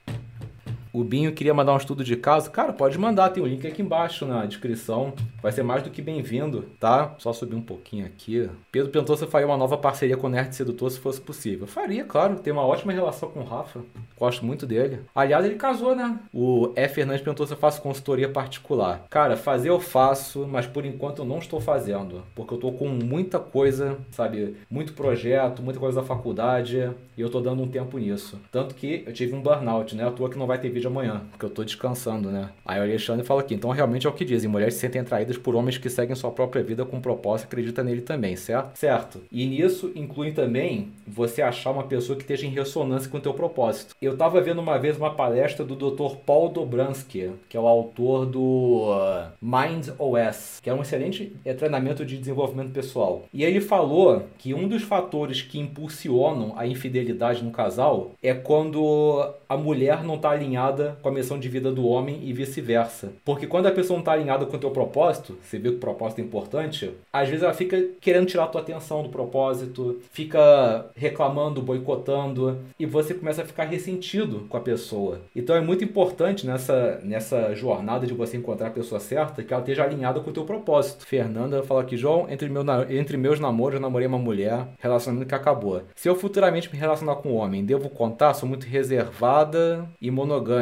O Binho queria mandar um estudo de caso. Cara, pode mandar, tem o um link aqui embaixo na descrição. Vai ser mais do que bem-vindo, tá? Só subir um pouquinho aqui. Pedro perguntou se eu faria uma nova parceria com o Nerd Sedutor se fosse possível. Eu faria, claro. Tem uma ótima relação com o Rafa. Gosto muito dele. Aliás, ele casou, né? O F. Fernandes perguntou se eu faço consultoria particular. Cara, fazer eu faço, mas por enquanto eu não estou fazendo. Porque eu tô com muita coisa, sabe? Muito projeto, muita coisa da faculdade. E eu tô dando um tempo nisso. Tanto que eu tive um burnout, né? À toa que não vai ter vídeo de amanhã, porque eu tô descansando, né? Aí o Alexandre fala aqui, então realmente é o que dizem, mulheres se sentem atraídas por homens que seguem sua própria vida com propósito e acreditam nele também, certo? Certo. E nisso inclui também você achar uma pessoa que esteja em ressonância com o teu propósito. Eu tava vendo uma vez uma palestra do Dr. Paul Dobransky, que é o autor do uh, Mind OS, que é um excelente é, treinamento de desenvolvimento pessoal. E ele falou que um dos fatores que impulsionam a infidelidade no casal é quando a mulher não está alinhada com a missão de vida do homem e vice-versa. Porque quando a pessoa não está alinhada com o teu propósito, você vê que o propósito é importante, às vezes ela fica querendo tirar a tua atenção do propósito, fica reclamando, boicotando, e você começa a ficar ressentido com a pessoa. Então é muito importante nessa, nessa jornada de você encontrar a pessoa certa que ela esteja alinhada com o teu propósito. Fernanda fala aqui, João, entre, meu, entre meus namoros, eu namorei uma mulher, relacionamento que acabou. Se eu futuramente me relacionar com um homem, devo contar? Sou muito reservada e monogâmica.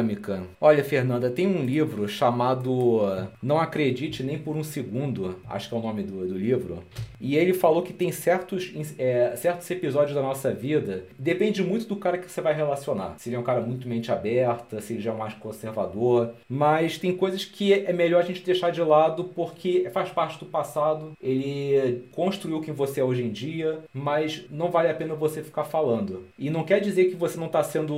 Olha, Fernanda, tem um livro chamado Não Acredite Nem por um Segundo, acho que é o nome do, do livro. E ele falou que tem certos, é, certos episódios da nossa vida, depende muito do cara que você vai relacionar. Se ele é um cara muito mente aberta, se ele já é mais conservador. Mas tem coisas que é melhor a gente deixar de lado porque faz parte do passado, ele construiu quem você é hoje em dia, mas não vale a pena você ficar falando. E não quer dizer que você não está sendo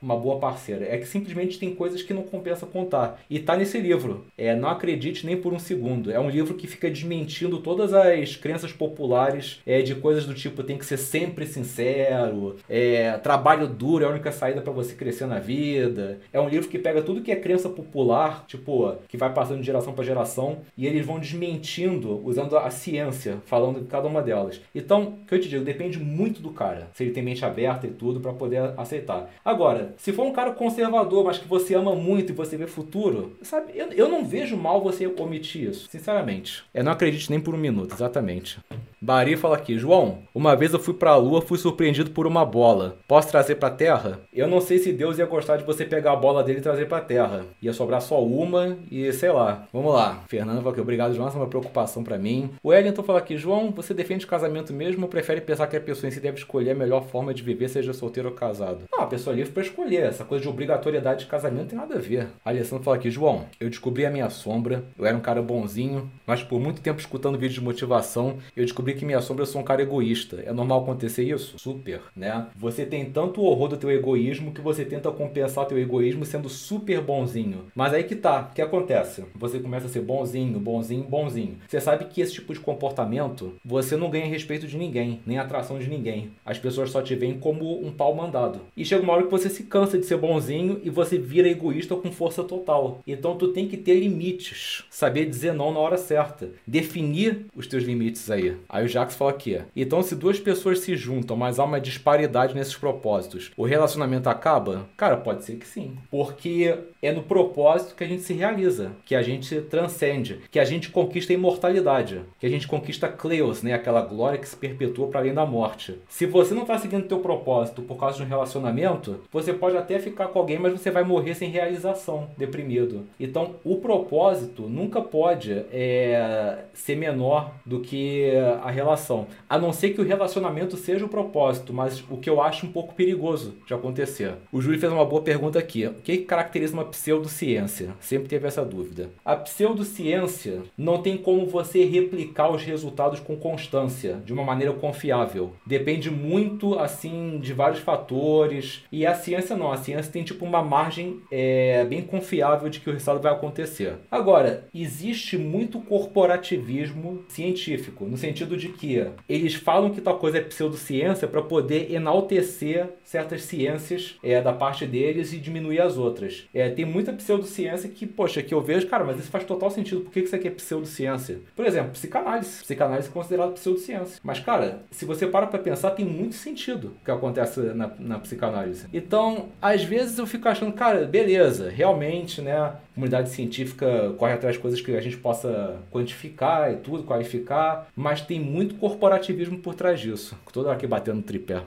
uma boa parceira, é que simplesmente tem coisas que não compensa contar. E tá nesse livro. É, não acredite nem por um segundo. É um livro que fica desmentindo todas as crenças populares é, de coisas do tipo tem que ser sempre sincero, é, trabalho duro é a única saída para você crescer na vida. É um livro que pega tudo que é crença popular, tipo, que vai passando de geração para geração, e eles vão desmentindo usando a ciência, falando de cada uma delas. Então, o que eu te digo, depende muito do cara, se ele tem mente aberta e tudo para poder aceitar. Agora, se for um cara conservador, mas que você ama muito e você vê futuro, sabe, eu, eu não vejo mal você omitir isso, sinceramente. Eu não acredito nem por um minuto, exatamente. Bari fala aqui, João, uma vez eu fui pra lua, fui surpreendido por uma bola. Posso trazer pra terra? Eu não sei se Deus ia gostar de você pegar a bola dele e trazer pra terra. Ia sobrar só uma e sei lá. Vamos lá. Fernando fala aqui, obrigado, João, essa é uma preocupação para mim. O Wellington fala aqui, João, você defende casamento mesmo ou prefere pensar que a pessoa em si deve escolher a melhor forma de viver, seja solteiro ou casado? Não, a pessoa é livre pra escolher. Essa coisa de obrigatoriedade de casamento tem nada a ver. A Alessandro fala aqui, João, eu descobri a minha sombra, eu era um cara bonzinho, mas por muito tempo escutando vídeos de motivação, eu descobri que minha sombra eu sou um cara egoísta. É normal acontecer isso? Super, né? Você tem tanto horror do teu egoísmo que você tenta compensar teu egoísmo sendo super bonzinho. Mas aí que tá, o que acontece? Você começa a ser bonzinho, bonzinho, bonzinho. Você sabe que esse tipo de comportamento, você não ganha respeito de ninguém, nem atração de ninguém. As pessoas só te veem como um pau mandado. E chega uma hora que você se cansa de ser bonzinho e você vira egoísta com força total. Então tu tem que ter limites, saber dizer não na hora certa, definir os teus limites aí. Aí o Jax fala aqui. Então se duas pessoas se juntam, mas há uma disparidade nesses propósitos, o relacionamento acaba? Cara, pode ser que sim. Porque é no propósito que a gente se realiza, que a gente transcende, que a gente conquista a imortalidade, que a gente conquista Cleos, né? aquela glória que se perpetua para além da morte. Se você não está seguindo o teu propósito por causa de um relacionamento, você pode até ficar com alguém, mas você vai morrer sem realização, deprimido. Então, o propósito nunca pode é, ser menor do que a relação, a não ser que o relacionamento seja o propósito, mas o que eu acho um pouco perigoso de acontecer. O Júlio fez uma boa pergunta aqui. O que caracteriza uma pseudociência? Sempre teve essa dúvida. A pseudociência não tem como você replicar os resultados com constância, de uma maneira confiável. Depende muito, assim, de vários fatores. E a ciência não. A ciência tem, tipo, uma margem é, bem confiável de que o resultado vai acontecer. Agora, existe muito corporativismo científico, no sentido de que eles falam que tal coisa é pseudociência para poder enaltecer certas ciências é, da parte deles e diminuir as outras. É, tem muita pseudociência que, poxa, que eu vejo, cara, mas isso faz total sentido. Por que isso aqui é pseudociência? Por exemplo, psicanálise. Psicanálise é considerado pseudociência. Mas, cara, se você para pra pensar, tem muito sentido o que acontece na, na psicanálise. Então, às vezes eu fico achando, cara, beleza, realmente, né? Comunidade científica corre atrás de coisas que a gente possa quantificar e tudo, qualificar, mas tem muito corporativismo por trás disso. Toda aqui batendo tripé.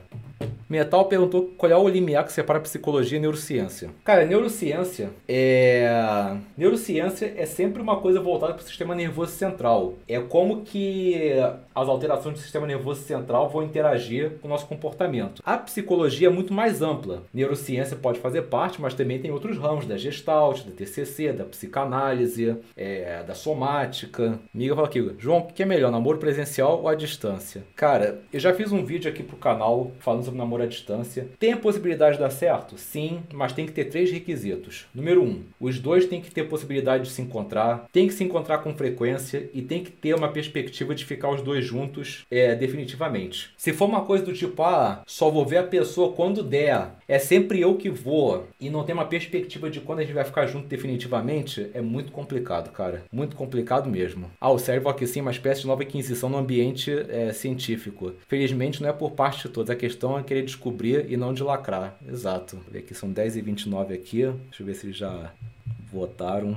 Metal perguntou qual é o limiar que separa psicologia e neurociência. Cara, neurociência é. Neurociência é sempre uma coisa voltada para o sistema nervoso central. É como que as alterações do sistema nervoso central vão interagir com o nosso comportamento. A psicologia é muito mais ampla. Neurociência pode fazer parte, mas também tem outros ramos da gestalt, da TCC, da psicanálise, é, da somática. Amiga fala aqui, João, o que é melhor, namoro presencial ou à distância? Cara, eu já fiz um vídeo aqui pro canal falando sobre namoro à distância. Tem a possibilidade de dar certo? Sim, mas tem que ter três requisitos. Número um, os dois têm que ter possibilidade de se encontrar, tem que se encontrar com frequência e tem que ter uma perspectiva de ficar os dois juntos é, definitivamente. Se for uma coisa do tipo, ah, só vou ver a pessoa quando der, é sempre eu que vou e não tem uma perspectiva de quando a gente vai ficar junto definitivamente, é muito complicado, cara. Muito complicado mesmo. Ah, o cérebro aqui sim é uma espécie de nova aquisição no ambiente é, científico. Felizmente não é por parte de todos, a questão é querer descobrir e não de lacrar. Exato. Vou ver aqui, são 10 e 29 aqui. Deixa eu ver se já votaram.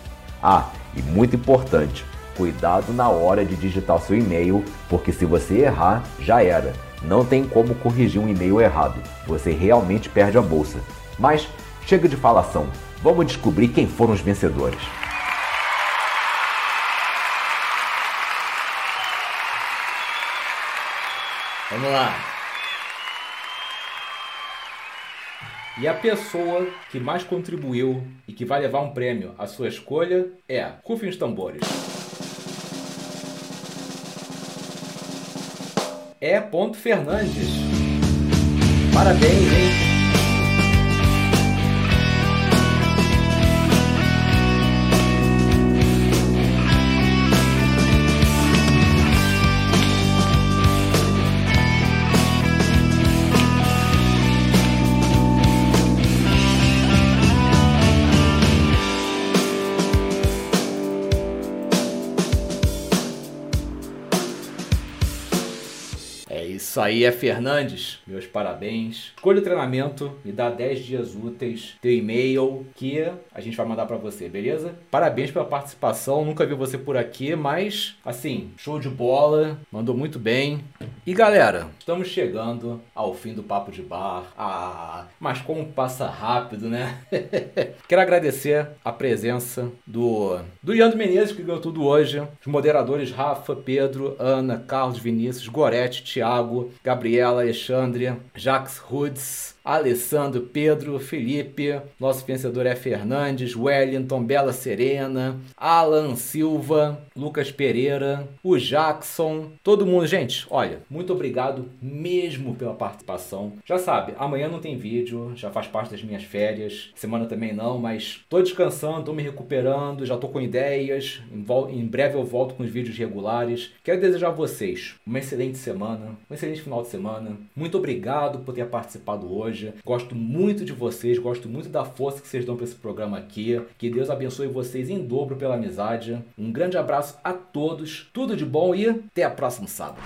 Ah, e muito importante, cuidado na hora de digitar seu e-mail, porque se você errar, já era. Não tem como corrigir um e-mail errado. Você realmente perde a bolsa. Mas chega de falação. Vamos descobrir quem foram os vencedores. Vamos lá. E a pessoa que mais contribuiu e que vai levar um prêmio à sua escolha é Rufem os tambores. É ponto Fernandes. Parabéns, hein? Aí, é Fernandes. Meus parabéns. Escolha o treinamento, me dá 10 dias úteis, teu e-mail que a gente vai mandar para você, beleza? Parabéns pela participação. Nunca vi você por aqui, mas assim, show de bola, mandou muito bem. E galera, estamos chegando ao fim do papo de bar. Ah, mas como passa rápido, né? Quero agradecer a presença do do Leandro Menezes que ganhou tudo hoje, os moderadores Rafa, Pedro, Ana, Carlos, Vinícius, Gorete, Thiago, Gabriela, Alexandre, Jax Rudes, Alessandro, Pedro, Felipe, nosso vencedor é Fernandes, Wellington, Bela Serena, Alan Silva, Lucas Pereira, o Jackson, todo mundo. Gente, olha, muito obrigado mesmo pela participação. Já sabe, amanhã não tem vídeo, já faz parte das minhas férias, semana também não, mas tô descansando, tô me recuperando, já tô com ideias. Em, breve eu volto com os vídeos regulares. Quero desejar a vocês uma excelente semana, um excelente final de semana. Muito obrigado por ter participado hoje. Gosto muito de vocês, gosto muito da força que vocês dão para esse programa aqui. Que Deus abençoe vocês em dobro pela amizade. Um grande abraço a todos, tudo de bom e até a próximo sábado.